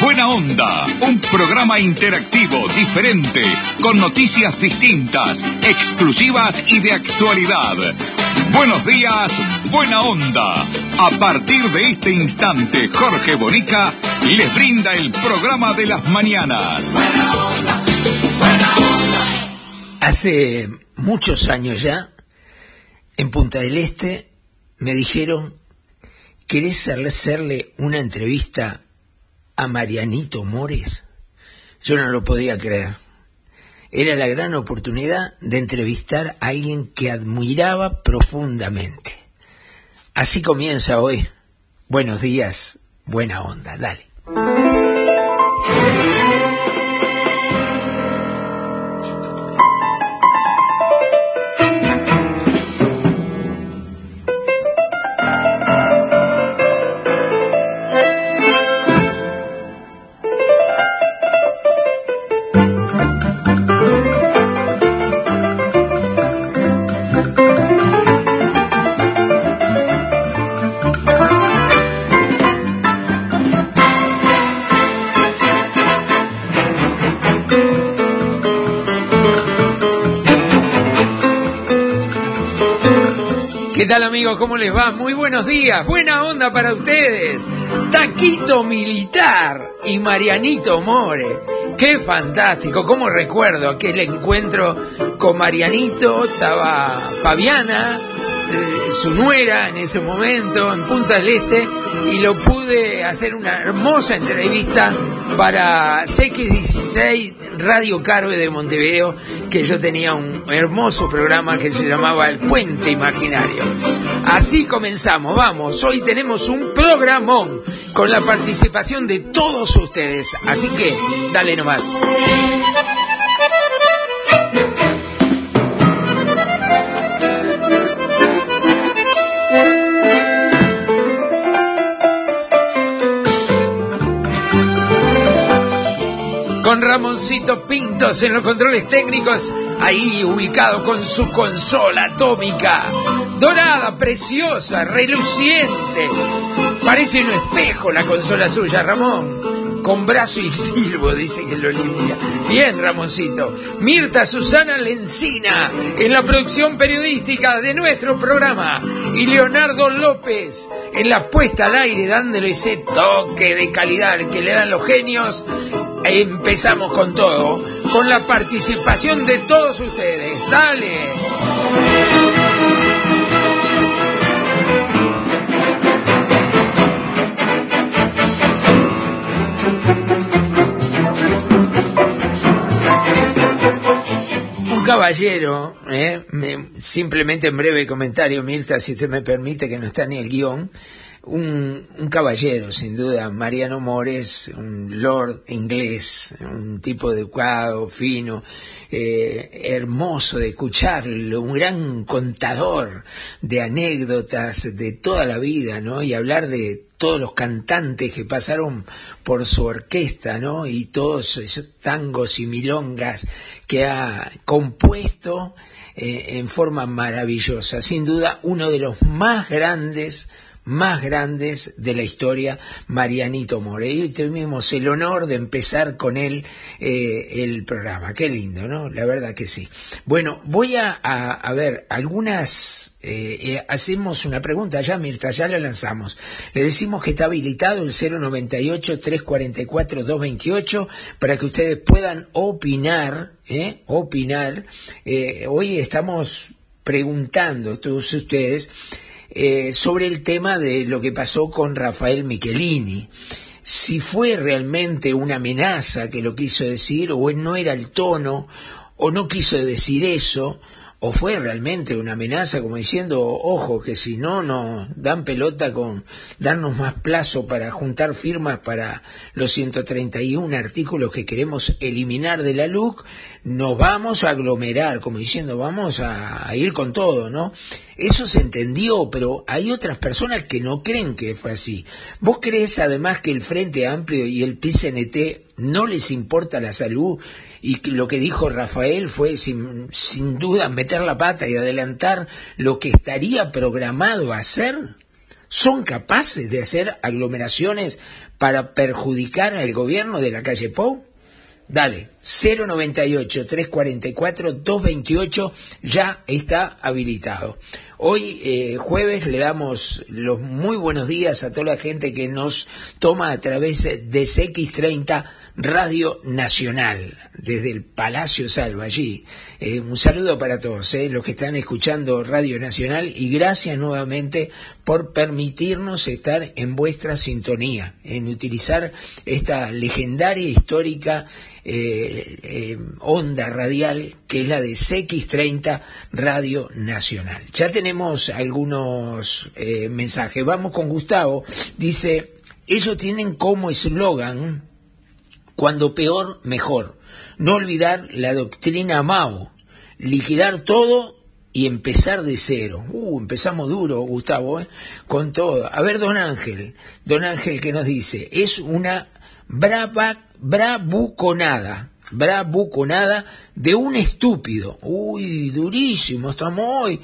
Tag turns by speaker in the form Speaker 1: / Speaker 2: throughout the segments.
Speaker 1: Buena Onda, un programa interactivo, diferente, con noticias distintas, exclusivas y de actualidad. Buenos días, Buena Onda. A partir de este instante, Jorge Bonica les brinda el programa de las mañanas.
Speaker 2: Buena onda, buena onda.
Speaker 3: Hace muchos años ya, en Punta del Este, me dijeron, ¿querés hacerle una entrevista a Marianito Mores? Yo no lo podía creer. Era la gran oportunidad de entrevistar a alguien que admiraba profundamente. Así comienza hoy. Buenos días, buena onda, dale. Amigos? ¿Cómo les va? Muy buenos días, buena onda para ustedes. Taquito Militar y Marianito More. Qué fantástico, cómo recuerdo aquel encuentro con Marianito, estaba Fabiana, eh, su nuera en ese momento en Punta del Este y lo pude hacer una hermosa entrevista para CX16 Radio Carve de Montevideo, que yo tenía un hermoso programa que se llamaba El Puente Imaginario. Así comenzamos, vamos, hoy tenemos un programón con la participación de todos ustedes, así que dale nomás. Ramoncito Pintos en los controles técnicos, ahí ubicado con su consola atómica, dorada, preciosa, reluciente. Parece un espejo la consola suya, Ramón. Con brazo y silbo, dice que lo limpia. Bien, Ramoncito. Mirta Susana Lencina en la producción periodística de nuestro programa. Y Leonardo López en la puesta al aire, dándole ese toque de calidad que le dan los genios empezamos con todo, con la participación de todos ustedes. Dale. Un caballero, eh, me- simplemente en breve comentario, Mirta, si usted me permite, que no está ni el guion, un, caballero, sin duda, Mariano Mores, un lord inglés, un tipo educado, fino, eh, hermoso de escucharlo, un gran contador de anécdotas de toda la vida, ¿no? Y hablar de todos los cantantes que pasaron por su orquesta, ¿no? Y todos esos tangos y milongas que ha compuesto eh, en forma maravillosa. Sin duda, uno de los más grandes más grandes de la historia, Marianito More. Y hoy el honor de empezar con él eh, el programa. Qué lindo, ¿no? La verdad que sí. Bueno, voy a, a, ver algunas... eh, eh, hacemos una pregunta ya, Mirta, ya la lanzamos. Le decimos que está habilitado el 098-344-228 para que ustedes puedan opinar. Opinar. Hoy estamos preguntando, todos ustedes, eh, sobre el tema de lo que pasó con Rafael Michelini. Si fue realmente una amenaza que lo quiso decir, o no era el tono, o no quiso decir eso, o fue realmente una amenaza como diciendo, ojo, que si no nos dan pelota con darnos más plazo para juntar firmas para los 131 artículos que queremos eliminar de la LUC, nos vamos a aglomerar, como diciendo, vamos a, a ir con todo, ¿no? Eso se entendió, pero hay otras personas que no creen que fue así. ¿Vos crees además que el Frente Amplio y el PCNT no les importa la salud y lo que dijo Rafael fue sin, sin duda meter la pata y adelantar lo que estaría programado a hacer? ¿Son capaces de hacer aglomeraciones para perjudicar al gobierno de la calle Pou? Dale, 098-344-228 ya está habilitado. Hoy, eh, jueves, le damos los muy buenos días a toda la gente que nos toma a través de CX30 Radio Nacional, desde el Palacio Salvo, allí. Eh, un saludo para todos eh, los que están escuchando Radio Nacional y gracias nuevamente por permitirnos estar en vuestra sintonía, en utilizar esta legendaria, histórica onda radial que es la de CX30 Radio Nacional. Ya tenemos algunos mensajes. Vamos con Gustavo. Dice, ellos tienen como eslogan cuando peor, mejor. No olvidar la doctrina Mao, liquidar todo y empezar de cero. Uh, empezamos duro, Gustavo, ¿eh? con todo. A ver, don Ángel, don Ángel que nos dice, es una brava, bravuconada, bravuconada de un estúpido. Uy, durísimo, estamos hoy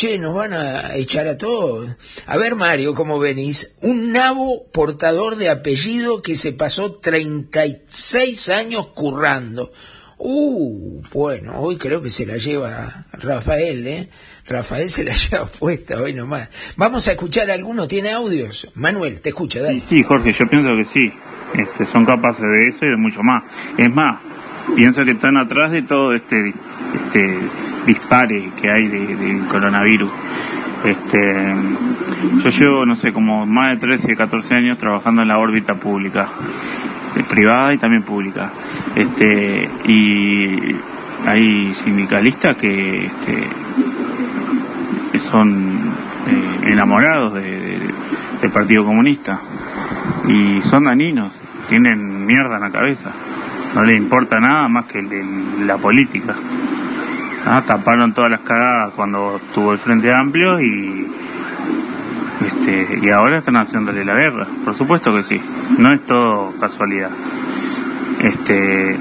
Speaker 3: che, nos van a echar a todos. A ver, Mario, ¿cómo venís? Un nabo portador de apellido que se pasó 36 años currando. Uh, bueno, hoy creo que se la lleva Rafael, ¿eh? Rafael se la lleva puesta hoy nomás. Vamos a escuchar alguno, ¿tiene audios? Manuel, te escucho, dale.
Speaker 4: Sí, Jorge, yo pienso que sí. Este, son capaces de eso y de mucho más. Es más, pienso que están atrás de todo este, este dispare que hay del coronavirus. Este, yo llevo, no sé, como más de 13, 14 años trabajando en la órbita pública, eh, privada y también pública. Este, y hay sindicalistas que, este, son eh, enamorados del Partido Comunista y son daninos, tienen mierda en la cabeza, no les importa nada más que la política. Ah, taparon todas las cagadas cuando estuvo el Frente Amplio y este, y ahora están haciéndole la guerra. Por supuesto que sí, no es todo casualidad. Este,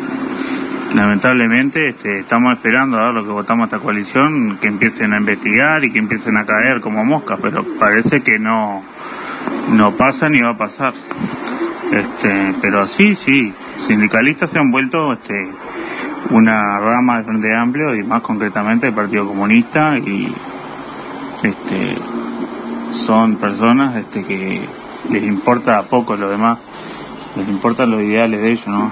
Speaker 4: lamentablemente este, estamos esperando a ver lo que votamos esta coalición, que empiecen a investigar y que empiecen a caer como moscas, pero parece que no, no pasa ni va a pasar. Este, pero sí, sí, sindicalistas se han vuelto este, una rama de Frente Amplio y más concretamente el Partido Comunista y este son personas este que les importa poco lo demás, les importan los ideales de ellos, ¿no?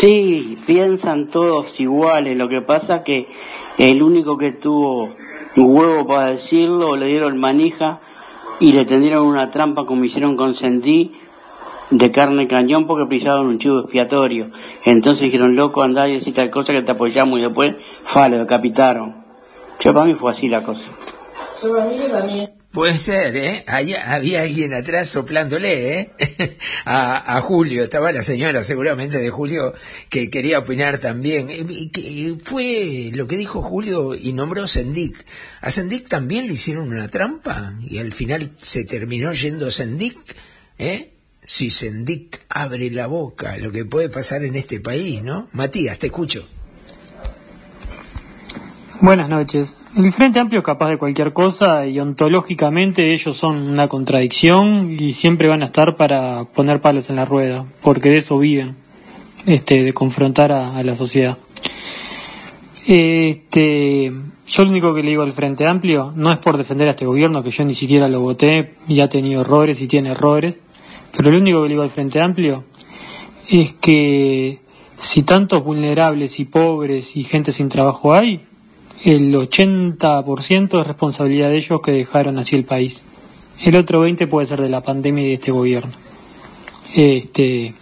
Speaker 5: Sí, piensan todos iguales, lo que pasa que el único que tuvo huevo para decirlo, le dieron manija y le tendieron una trampa como hicieron con Sendí de carne cañón porque pisaron un chivo expiatorio. Entonces dijeron, loco, andá y decir tal cosa que te apoyamos y después, fa, lo decapitaron. Yo para mí fue así la cosa.
Speaker 3: Puede ser, ¿eh? Había, alguien atrás soplándole, ¿eh? a, a, Julio, estaba la señora seguramente de Julio que quería opinar también. Que fue lo que dijo Julio y nombró Sendic. A Sendic también le hicieron una trampa y al final se terminó yendo Sendic, ¿eh? Si Sendic abre la boca, lo que puede pasar en este país, ¿no? Matías, te escucho.
Speaker 6: Buenas noches. El Frente Amplio es capaz de cualquier cosa y ontológicamente ellos son una contradicción y siempre van a estar para poner palos en la rueda, porque de eso viven, este, de confrontar a, la sociedad. Este, yo lo único que le digo al Frente Amplio no es por defender a este gobierno, que yo ni siquiera lo voté y ha tenido errores y tiene errores, pero lo único que le digo al Frente Amplio es que si tantos vulnerables y pobres y gente sin trabajo hay, el 80% es responsabilidad de ellos que dejaron así el país. El otro 20 puede ser de la pandemia y de este gobierno. Este,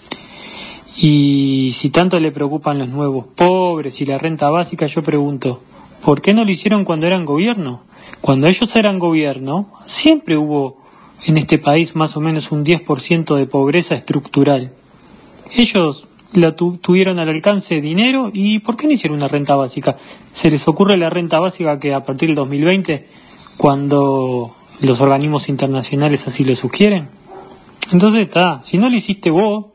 Speaker 6: y si tanto le preocupan los nuevos pobres y la renta básica, yo pregunto, ¿por qué no lo hicieron cuando eran gobierno? Cuando ellos eran gobierno, siempre hubo en este país más o menos un 10% de pobreza estructural. Ellos la tuvieron al alcance dinero y ¿por qué no hicieron una renta básica? ¿Se les ocurre la renta básica que a partir del 2020, cuando los organismos internacionales así lo sugieren? Entonces está, si no lo hiciste vos,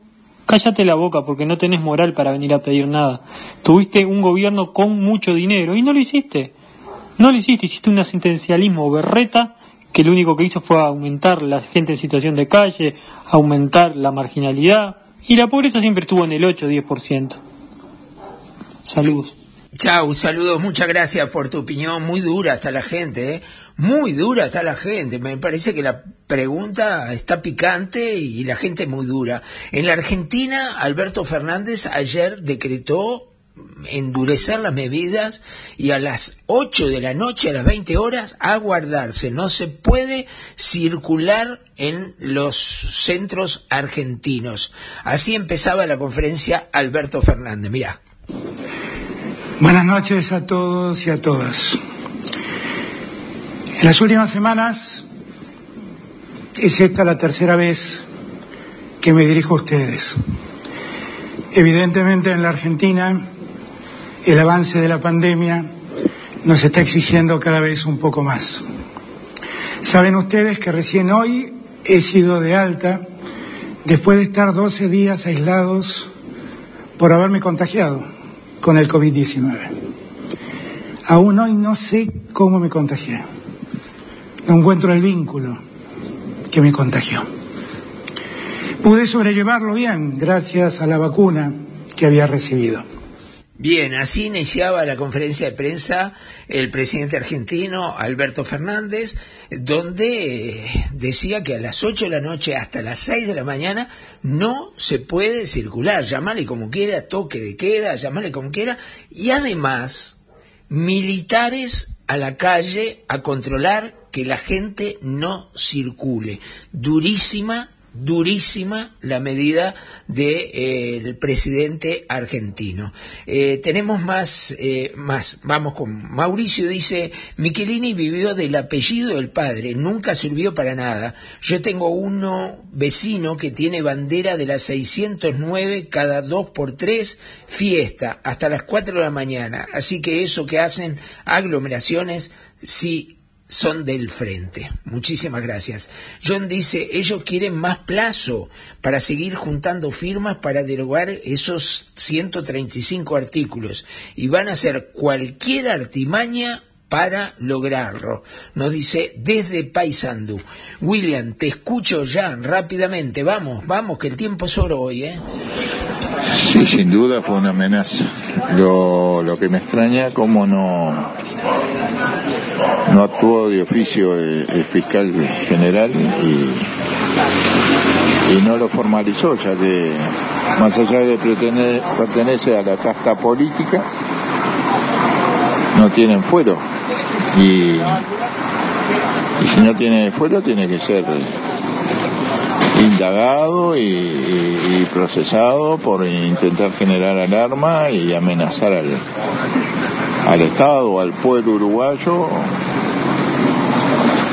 Speaker 6: cállate la boca porque no tenés moral para venir a pedir nada. Tuviste un gobierno con mucho dinero y no lo hiciste. No lo hiciste, hiciste un asistencialismo berreta que lo único que hizo fue aumentar la gente en situación de calle, aumentar la marginalidad y la pobreza siempre estuvo en el 8-10%. Saludos.
Speaker 3: Chao, saludos, muchas gracias por tu opinión, muy dura está la gente, ¿eh? muy dura está la gente, me parece que la pregunta está picante y la gente muy dura. En la Argentina, Alberto Fernández ayer decretó endurecer las medidas y a las 8 de la noche, a las 20 horas, a guardarse. No se puede circular en los centros argentinos. Así empezaba la conferencia Alberto Fernández. Mirá.
Speaker 7: Buenas noches a todos y a todas. En las últimas semanas es esta la tercera vez que me dirijo a ustedes. Evidentemente en la Argentina el avance de la pandemia nos está exigiendo cada vez un poco más. Saben ustedes que recién hoy he sido de alta después de estar 12 días aislados por haberme contagiado con el COVID-19. Aún hoy no sé cómo me contagié. No encuentro el vínculo que me contagió. Pude sobrellevarlo bien gracias a la vacuna que había recibido.
Speaker 3: Bien, así iniciaba la conferencia de prensa el presidente argentino Alberto Fernández, donde eh, decía que a las 8 de la noche hasta las 6 de la mañana no se puede circular, llamale como quiera, toque de queda, llamale como quiera, y además militares a la calle a controlar que la gente no circule. Durísima durísima la medida del de, presidente argentino. Eh, tenemos más, eh, más, vamos con Mauricio, dice, Michelini vivió del apellido del padre, nunca sirvió para nada. Yo tengo uno vecino que tiene bandera de la 609 cada dos por tres, fiesta, hasta las 4 de la mañana. Así que eso que hacen aglomeraciones, sí son del frente. Muchísimas gracias. John dice, ellos quieren más plazo para seguir juntando firmas para derogar esos 135 artículos y van a hacer cualquier artimaña para lograrlo. Nos dice desde Paisandú. William, te escucho ya rápidamente. Vamos, vamos, que el tiempo es oro hoy, ¿eh?
Speaker 8: Sí, sin duda fue una amenaza. Lo, lo que me extraña, cómo no, no actuó de oficio el, fiscal general y, no lo formalizó, ya que más allá de pretender, pertenece a la casta política, no tienen fuero. Y, y si no tiene fuero, tiene que ser indagado y, procesado por intentar generar alarma y amenazar al, al Estado, al pueblo uruguayo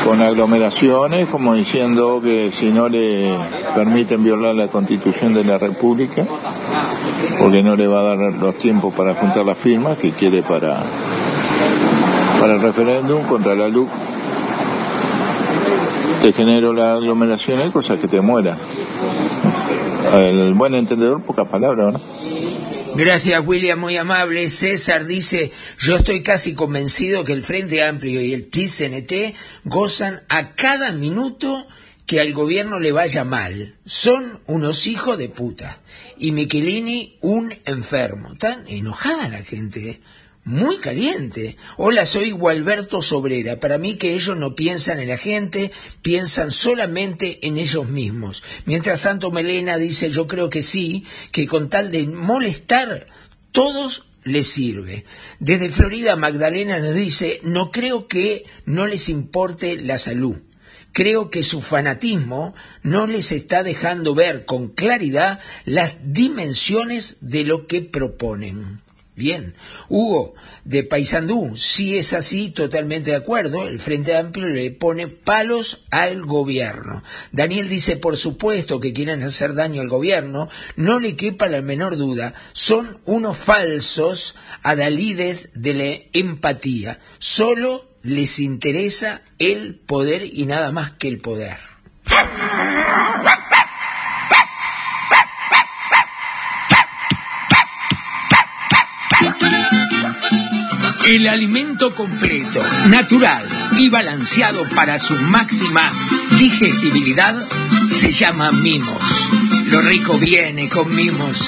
Speaker 8: con aglomeraciones, como diciendo que si no le permiten violar la constitución de la República, porque no le va a dar los tiempos para juntar las firmas que quiere para, para el referéndum contra la luz te genero la aglomeración hay cosas que te muera. El buen entendedor, poca palabra, ¿no?
Speaker 3: Gracias, William, muy amable. César dice, yo estoy casi convencido que el Frente Amplio y el PIS-CNT gozan a cada minuto que al gobierno le vaya mal. Son unos hijos de puta. Y Michelini un enfermo. Tan enojada la gente. Muy caliente. Hola, soy Gualberto Sobrera. Para mí que ellos no piensan en la gente, piensan solamente en ellos mismos. Mientras tanto, Melena dice, yo creo que sí, que con tal de molestar, todos les sirve. Desde Florida, Magdalena nos dice, no creo que no les importe la salud. Creo que su fanatismo no les está dejando ver con claridad las dimensiones de lo que proponen. Bien. Hugo, de Paysandú, si es así, totalmente de acuerdo. El Frente Amplio le pone palos al gobierno. Daniel dice, por supuesto que quieren hacer daño al gobierno, no le quepa la menor duda. Son unos falsos adalides de la empatía. Solo les interesa el poder y nada más que el poder. El alimento completo, natural y balanceado para su máxima digestibilidad se llama mimos. Lo rico viene con mimos.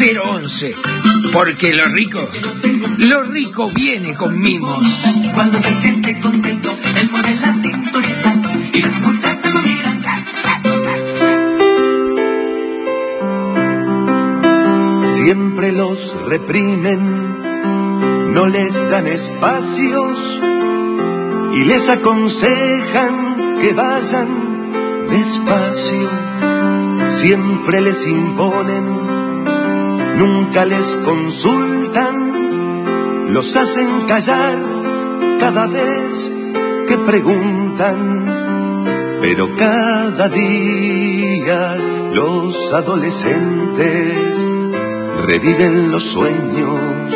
Speaker 3: 011. Porque lo rico, lo rico viene con mimos.
Speaker 2: Cuando se siente contento, él mueve la cinturita y las muchachas lo miran.
Speaker 9: Siempre los reprimen, no les dan espacios y les aconsejan que vayan despacio. Siempre les imponen, nunca les consultan, los hacen callar cada vez que preguntan. Pero cada día los adolescentes reviven los sueños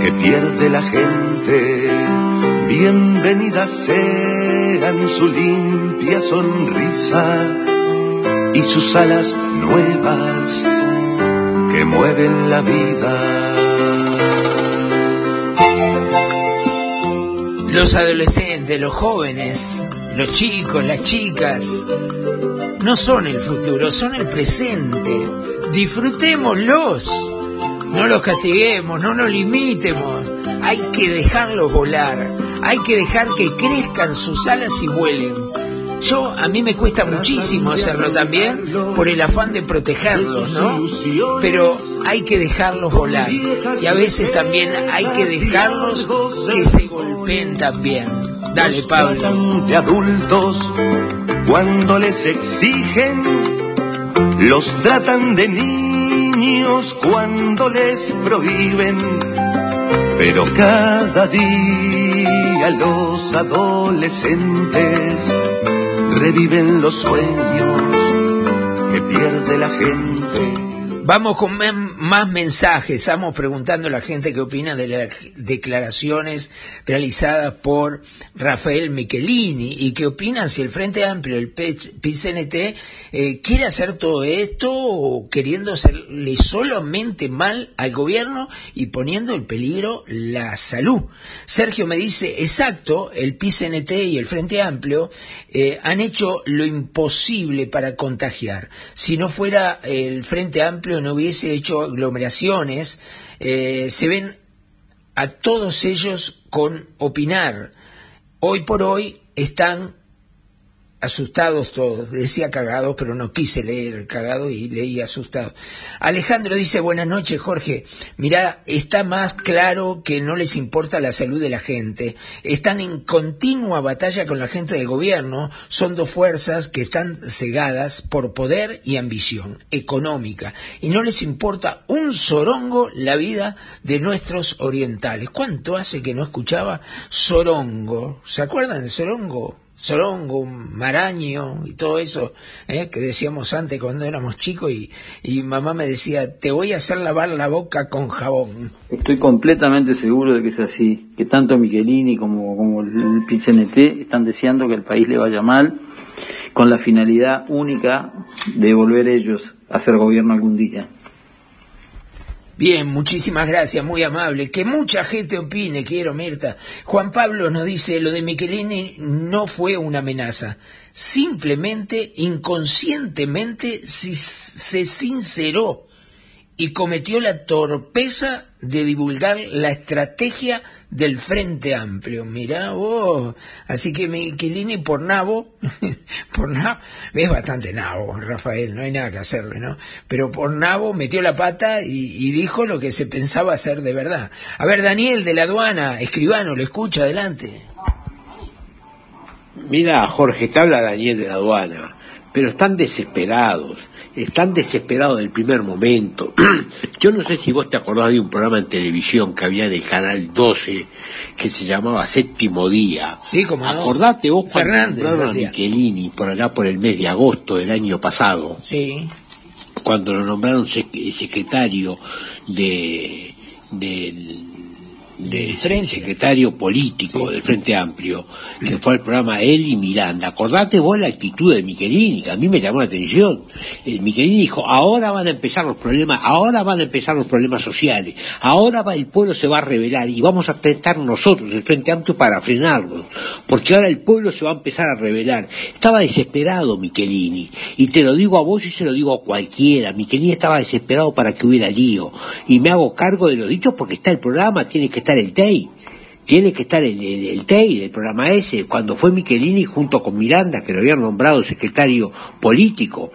Speaker 9: que pierde la gente. Bienvenidas sean su limpia sonrisa y sus alas nuevas mueven la vida.
Speaker 3: Los adolescentes, los jóvenes, los chicos, las chicas, no son el futuro, son el presente. Disfrutémoslos. No los castiguemos, no nos limitemos. Hay que dejarlos volar. Hay que dejar que crezcan sus alas y vuelen. Yo, a mí me cuesta muchísimo hacerlo también por el afán de protegerlos, ¿no? Pero hay que dejarlos volar. Y a veces también hay que dejarlos que se golpeen también. Dale, Pablo.
Speaker 9: De adultos cuando les exigen, los tratan de niños cuando les prohíben, pero cada día los adolescentes reviven los sueños que pierde la gente.
Speaker 3: Vamos con más mensajes. Estamos preguntando a la gente qué opina de las declaraciones realizadas por Rafael Michelini y qué opinan si el Frente Amplio, el PCNT, eh, quiere hacer todo esto o queriendo hacerle solamente mal al gobierno y poniendo en peligro la salud. Sergio me dice, exacto, el PCNT y el Frente Amplio eh, han hecho lo imposible para contagiar. Si no fuera el Frente Amplio, no hubiese hecho aglomeraciones. Eh, se ven a todos ellos con opinar. Hoy por hoy están asustados todos. Decía cagados, pero no quise leer cagado y leí asustado. Alejandro dice, buenas noches, Jorge. Mirá, está más claro que no les importa la salud de la gente. Están en continua batalla con la gente del gobierno. Son dos fuerzas que están cegadas por poder y ambición económica. Y no les importa un sorongo la vida de nuestros orientales. ¿Cuánto hace que no escuchaba sorongo? ¿Se acuerdan de sorongo? Sorongo, Maraño y todo eso ¿eh? que decíamos antes cuando éramos chicos y, y mamá me decía, te voy a hacer lavar la boca con jabón.
Speaker 10: Estoy completamente seguro de que es así, que tanto Michelini como, como el PCNT están deseando que el país le vaya mal, con la finalidad única de volver ellos a ser gobierno algún día.
Speaker 3: Bien, muchísimas gracias, muy amable. Que mucha gente opine, quiero, Mirta. Juan Pablo nos dice, lo de Michelini no fue una amenaza. Simplemente, inconscientemente, se sinceró y cometió la torpeza de divulgar la estrategia del Frente Amplio. Mirá vos. Así que Michelini por nabo, por nabo, es bastante nabo, Rafael, no hay nada que hacerle, ¿no? Pero por nabo metió la pata y, y dijo lo que se pensaba hacer de verdad. A ver, Daniel de la aduana, escribano, lo escucha, adelante.
Speaker 11: Mira, Jorge, te habla Daniel de la aduana, pero están desesperados, están desesperados del primer momento. Yo no sé si vos te acordás de un programa en televisión que había en el canal 12 que se llamaba Séptimo Día.
Speaker 3: Sí, como.
Speaker 11: Acordate vos cuando
Speaker 3: Fernández,
Speaker 11: nombraron a
Speaker 3: decía.
Speaker 11: Michelini por allá por el mes de agosto del año pasado,
Speaker 3: Sí.
Speaker 11: cuando lo nombraron sec- secretario de del de secretario político del Frente Amplio, que fue al programa él y Miranda. Acordate vos la actitud de Michelini, que a mí me llamó la atención. Eh, Michelini dijo, ahora van a empezar los problemas, ahora van a empezar los problemas sociales, ahora va- el pueblo se va a rebelar y vamos a tentar nosotros, el Frente Amplio, para frenarlos, porque ahora el pueblo se va a empezar a rebelar. Estaba desesperado Michelini, y te lo digo a vos y se lo digo a cualquiera. Michelini estaba desesperado para que hubiera lío, y me hago cargo de los dichos porque está el programa, tiene que estar el TEI. Tiene que estar el, el, el TEI del programa ese, cuando fue Michelini junto con Miranda, que lo habían nombrado secretario político.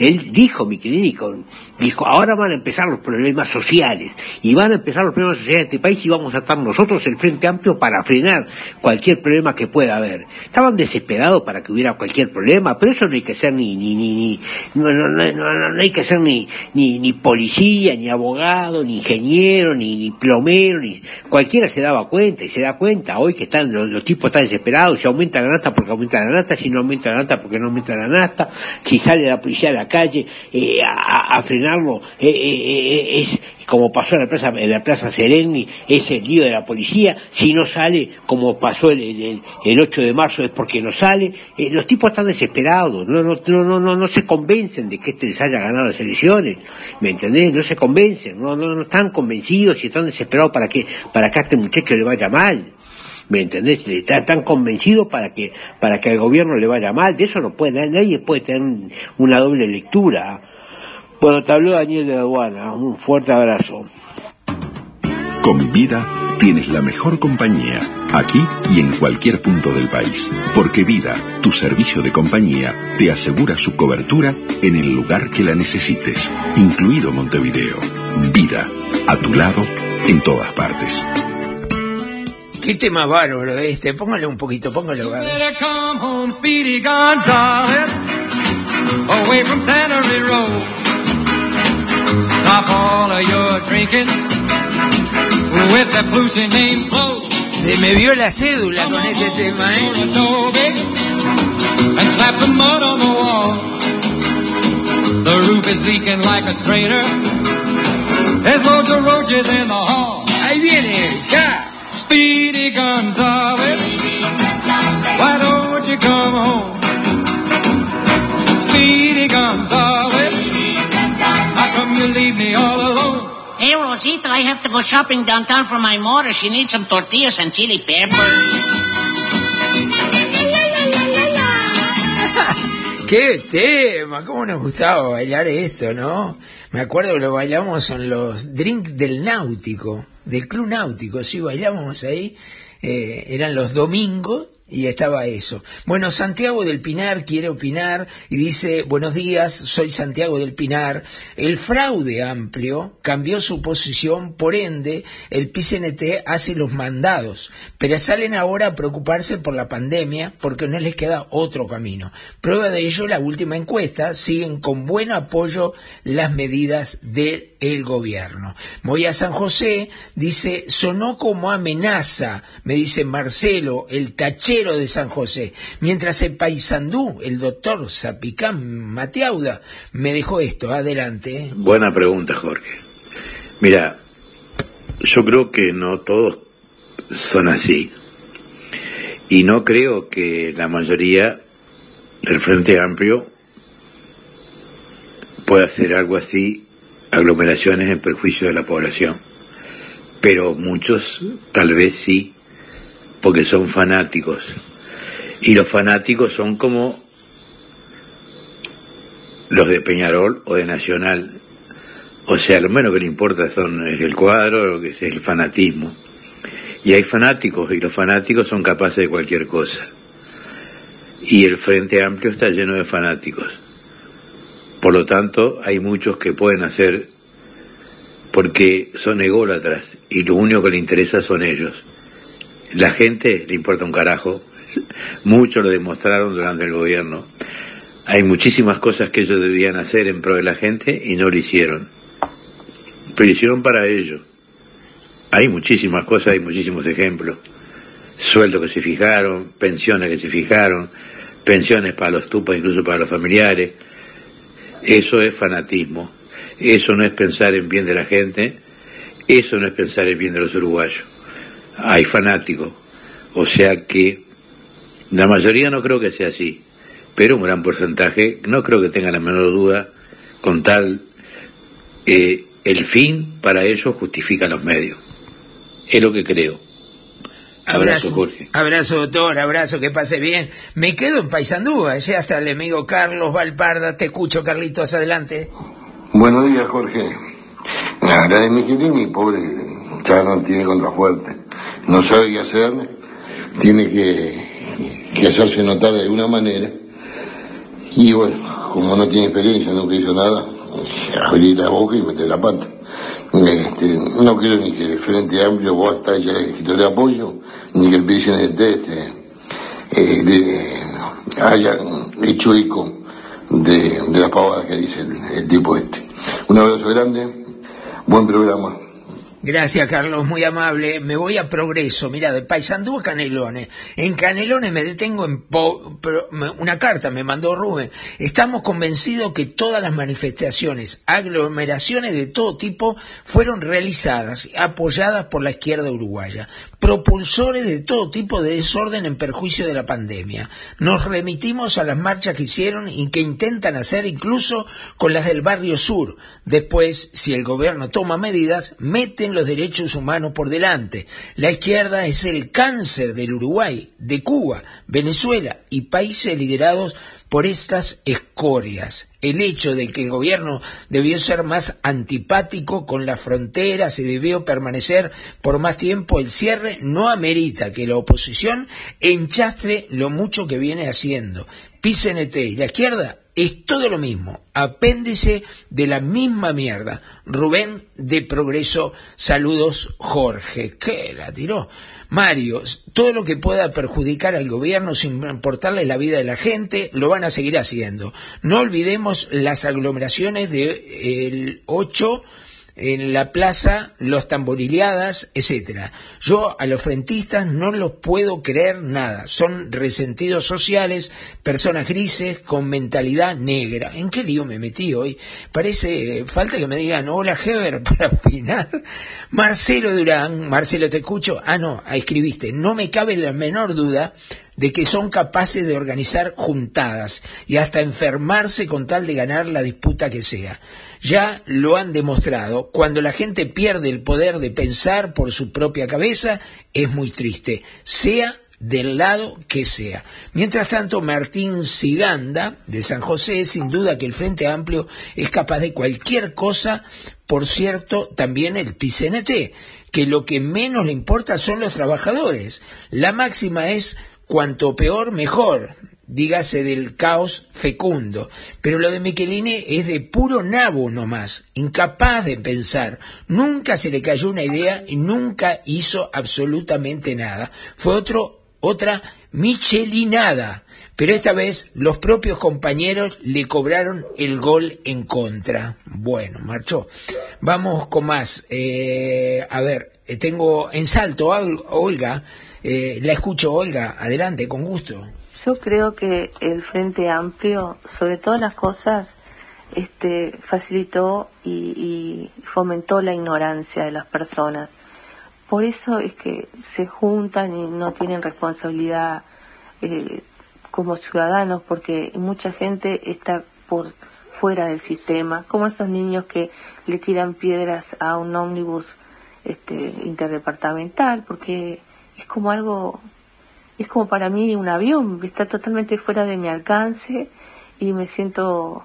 Speaker 11: Él dijo, Michelini, con, dijo, ahora van a empezar los problemas sociales, y van a empezar los problemas sociales de este país y vamos a estar nosotros, el Frente Amplio, para frenar cualquier problema que pueda haber. Estaban desesperados para que hubiera cualquier problema, pero eso no hay que ser ni, ni, ni, ni no, no, no, no, hay que ser ni, ni, ni policía, ni abogado, ni ingeniero, ni, plomero, ni cualquiera se daba cuenta y se da cuenta hoy que están los, los tipos están desesperados, si aumenta la nata porque aumenta la nata, si no aumenta la nata porque no aumenta la nata, si sale la policía a la calle eh, a, frenarlo, eh, eh, eh, es como pasó en la plaza, en la plaza Sereni, es el lío de la policía, si no sale, como pasó el, el, el 8 de marzo, es porque no sale, eh, los tipos están desesperados, no, no, no, no, no, no se convencen de que este les haya ganado las elecciones, ¿me entendés? No se convencen, no, no, no están convencidos y están desesperados para que, para que a este muchacho le vaya mal. ¿Me entendés? Están tan convencidos para que, para que al gobierno le vaya mal. De eso no puede, nadie puede tener una doble lectura. Bueno, te habló Daniel de la aduana. Un fuerte abrazo.
Speaker 12: Con Vida tienes la mejor compañía, aquí y en cualquier punto del país. Porque Vida, tu servicio de compañía, te asegura su cobertura en el lugar que la necesites, incluido Montevideo. Vida, a tu lado, en todas partes.
Speaker 3: Qué tema bárbaro este, póngale un poquito, póngalo. a ver.
Speaker 2: Better come home, Speedy Gonzales, away from Tannery Road. Stop all of your drinking with that flusy name clothes.
Speaker 3: Se me vio la cédula con este tema, ¿eh?
Speaker 2: And slap the mud on the wall. The roof is leaking like a strainer. There's loads of roaches in the hall.
Speaker 3: Ahí viene, ya.
Speaker 2: Speedy Gonzales, why don't you come home? Speedy Gonzales, how come you leave me all alone?
Speaker 13: Hey, Rosita, I have to go shopping downtown for my mother. She needs some tortillas and chili pepper.
Speaker 3: Qué tema, cómo nos gustaba bailar esto, ¿no? Me acuerdo que lo bailamos en los drinks del náutico, del club náutico, sí, bailábamos ahí, eh, eran los domingos y estaba eso. Bueno, Santiago del Pinar quiere opinar y dice, buenos días, soy Santiago del Pinar. El fraude amplio cambió su posición, por ende, el PCNT hace los mandados, pero salen ahora a preocuparse por la pandemia porque no les queda otro camino. Prueba de ello la última encuesta, siguen con buen apoyo las medidas de el gobierno. Voy a San José, dice, sonó como amenaza, me dice Marcelo, el tachero de San José. Mientras en Paysandú, el doctor Zapicán Mateauda me dejó esto. Adelante.
Speaker 14: Buena pregunta, Jorge. Mira, yo creo que no todos son así. Y no creo que la mayoría del Frente Amplio pueda hacer algo así, aglomeraciones en perjuicio de la población. Pero muchos tal vez sí, porque son fanáticos. Y los fanáticos son como los de Peñarol o de Nacional. O sea, lo menos que le importa son el cuadro, lo que es el fanatismo. Y hay fanáticos, y los fanáticos son capaces de cualquier cosa. Y el Frente Amplio está lleno de fanáticos. Por lo tanto, hay muchos que pueden hacer porque son ególatras y lo único que le interesa son ellos. La gente le importa un carajo. Muchos lo demostraron durante el gobierno. Hay muchísimas cosas que ellos debían hacer en pro de la gente y no lo hicieron. Pero lo hicieron para ellos. Hay muchísimas cosas, hay muchísimos ejemplos. Sueldos que se fijaron, pensiones que se fijaron, pensiones para los tupas, incluso para los familiares. Eso es fanatismo. Eso no es pensar en bien de la gente. Eso no es pensar en bien de los uruguayos. Hay fanáticos. O sea que la mayoría no creo que sea así. Pero un gran porcentaje no creo que tenga la menor duda con tal eh, el fin para ellos justifica los medios. Es lo que creo.
Speaker 3: Abrazo, Jorge. Abrazo, doctor, abrazo, que pase bien. Me quedo en Paysandú, allá hasta el amigo Carlos Valparda. Te escucho, Carlitos, adelante.
Speaker 15: Buenos días, Jorge. La verdad es mi pobre, ya no tiene contrafuerte. No sabe qué hacer, tiene que, que hacerse notar de alguna manera. Y bueno, como no tiene experiencia, nunca hizo nada, abrir la boca y meter la pata. Este, no quiero ni que el Frente Amplio vos está ya escrito de apoyo, ni el PCNT este, eh, de, haya hecho eco de, de las pavadas que dice el, el tipo este. Un abrazo grande, buen programa.
Speaker 3: Gracias, Carlos, muy amable. Me voy a Progreso, mira, de Paysandú a Canelones. En Canelones me detengo en una carta, me mandó Rubén. Estamos convencidos que todas las manifestaciones, aglomeraciones de todo tipo fueron realizadas, apoyadas por la izquierda uruguaya propulsores de todo tipo de desorden en perjuicio de la pandemia. Nos remitimos a las marchas que hicieron y que intentan hacer incluso con las del barrio sur. Después, si el gobierno toma medidas, meten los derechos humanos por delante. La izquierda es el cáncer del Uruguay, de Cuba, Venezuela y países liderados por estas escorias. El hecho de que el gobierno debió ser más antipático con las fronteras y debió permanecer por más tiempo el cierre no amerita que la oposición enchastre lo mucho que viene haciendo. PCNT y la izquierda es todo lo mismo, apéndice de la misma mierda. Rubén de Progreso, saludos Jorge. ¿Qué la tiró? Mario, todo lo que pueda perjudicar al gobierno sin importarle la vida de la gente, lo van a seguir haciendo. No olvidemos las aglomeraciones del 8 en la plaza, los tamborileadas, etcétera. Yo a los frentistas no los puedo creer nada. Son resentidos sociales, personas grises con mentalidad negra. ¿En qué lío me metí hoy? Parece falta que me digan hola Heber para opinar. Marcelo Durán, Marcelo te escucho. Ah, no, escribiste. No me cabe la menor duda de que son capaces de organizar juntadas y hasta enfermarse con tal de ganar la disputa que sea. Ya lo han demostrado, cuando la gente pierde el poder de pensar por su propia cabeza, es muy triste, sea del lado que sea. Mientras tanto, Martín Siganda, de San José, sin duda que el Frente Amplio es capaz de cualquier cosa, por cierto, también el PCNT, que lo que menos le importa son los trabajadores. La máxima es cuanto peor, mejor dígase del caos fecundo. Pero lo de Michelini es de puro nabo nomás, incapaz de pensar. Nunca se le cayó una idea y nunca hizo absolutamente nada. Fue otro, otra Michelinada, pero esta vez los propios compañeros le cobraron el gol en contra. Bueno, marchó. Vamos con más. Eh, a ver, eh, tengo en salto Olga. Eh, la escucho, Olga. Adelante, con gusto.
Speaker 16: Yo creo que el Frente Amplio, sobre todas las cosas, este, facilitó y, fomentó la ignorancia de las personas. Por eso es que se juntan y no tienen responsabilidad eh, como ciudadanos, porque mucha gente está por fuera del sistema, como esos niños que le tiran piedras a un ómnibus este, interdepartamental, porque es como algo, es como para mí un avión, está totalmente fuera de mi alcance y me siento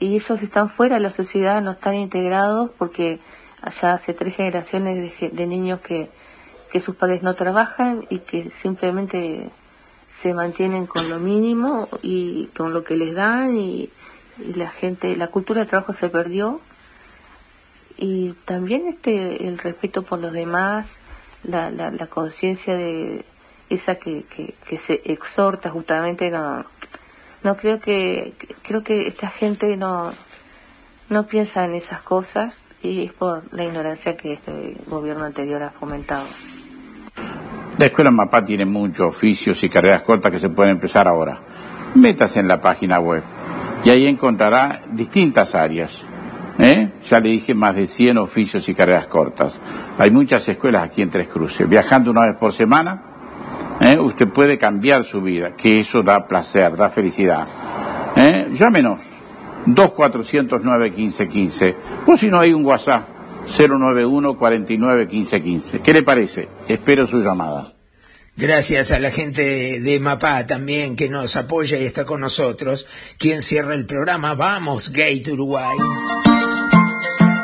Speaker 16: y ellos están fuera de la sociedad, no están integrados porque allá hace tres generaciones de, niños que, que sus padres no trabajan y que simplemente se mantienen con lo mínimo y con lo que les dan y, la gente, la cultura de trabajo se perdió. Y también este el respeto por los demás, la, la, la conciencia de esa que, que, se exhorta justamente no no creo que creo que esta gente no no piensa en esas cosas y es por la ignorancia que este gobierno anterior ha fomentado.
Speaker 17: La escuela MAPA tiene muchos oficios y carreras cortas que se pueden empezar ahora. Métase en la página web y ahí encontrará distintas áreas. ¿eh? Ya le dije más de 100 oficios y carreras cortas. Hay muchas escuelas aquí en Tres Cruces. Viajando una vez por semana, ¿eh? usted puede cambiar su vida, que eso da placer, da felicidad. ¿Eh? Llámenos, 2409-1515, o si no hay un WhatsApp, 091-49-1515. ¿Qué le parece? Espero su llamada.
Speaker 3: Gracias a la gente de MAPA también que nos apoya y está con nosotros. Quien cierra el programa, vamos, Gate Uruguay.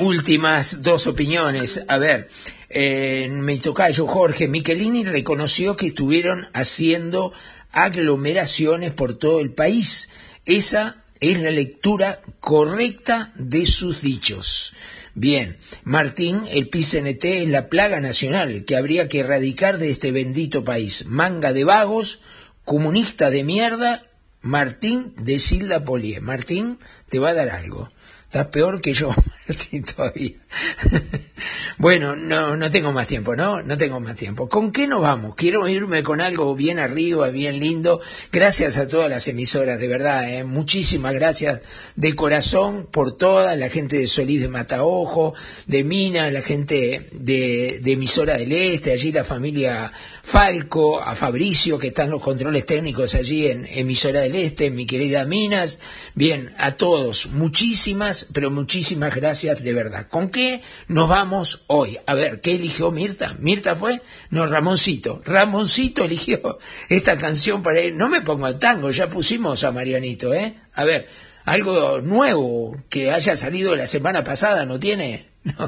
Speaker 3: últimas dos opiniones. A ver, eh, mi tocayo Jorge Michelini reconoció que estuvieron haciendo aglomeraciones por todo el país. Esa es la lectura correcta de sus dichos. Bien, Martín, el PCNT es la plaga nacional que habría que erradicar de este bendito país. Manga de vagos, comunista de mierda, Martín de Silda Polié. Martín te va a dar algo. Estás peor que yo, Martín, todavía. bueno, no, no tengo más tiempo, ¿no? No tengo más tiempo. ¿Con qué nos vamos? Quiero irme con algo bien arriba, bien lindo. Gracias a todas las emisoras, de verdad, ¿eh? Muchísimas gracias de corazón por toda la gente de Solís de Mataojo, de Mina, la gente de, de Emisora del Este, allí la familia Falco, a Fabricio, que están los controles técnicos allí en Emisora del Este, mi querida Minas. Bien, a todos, muchísimas, pero muchísimas gracias de verdad. ¿Con qué nos vamos hoy? A ver, ¿qué eligió Mirta? ¿Mirta fue? No, Ramoncito. Ramoncito eligió esta canción para él. No me pongo al tango, ya pusimos a Marianito, ¿eh? A ver, algo nuevo que haya salido la semana pasada, ¿no tiene?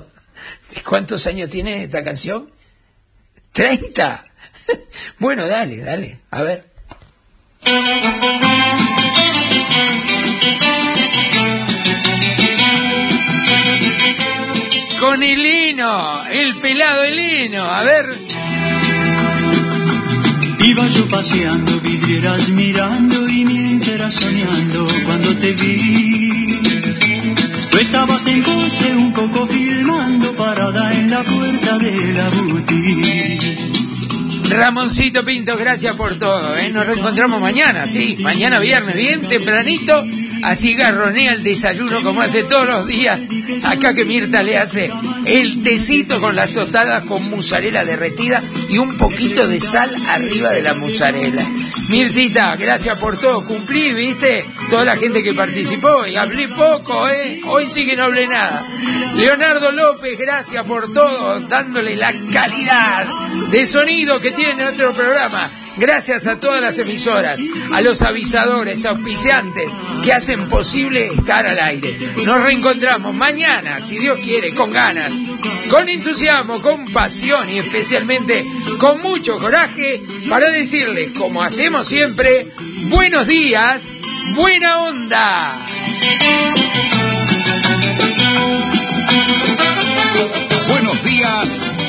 Speaker 3: ¿Cuántos años tiene esta canción? ¿30? bueno, dale, dale, a ver. Con el hino, el pelado helino, a ver.
Speaker 18: Iba yo paseando, vidrieras mirando y mientras soñando cuando te vi. Tú estabas en coche, un coco filmando parada en la puerta de la boutique.
Speaker 3: Ramoncito Pinto, gracias por todo. ¿eh? Nos reencontramos mañana, sí, mañana viernes, bien tempranito. Así garronea el desayuno como hace todos los días. Acá que Mirta le hace el tecito con las tostadas con mozzarella derretida y un poquito de sal arriba de la mozzarella. Mirtita, gracias por todo. Cumplí, viste, toda la gente que participó y hablé poco, ¿eh? Hoy sí que no hablé nada. Leonardo López, gracias por todo, dándole la calidad de sonido que tiene nuestro programa. Gracias a todas las emisoras, a los avisadores, auspiciantes que hacen posible estar al aire. Nos reencontramos mañana, si Dios quiere, con ganas, con entusiasmo, con pasión y especialmente con mucho coraje para decirles, como hacemos siempre, buenos días, buena onda.
Speaker 1: Buenos días,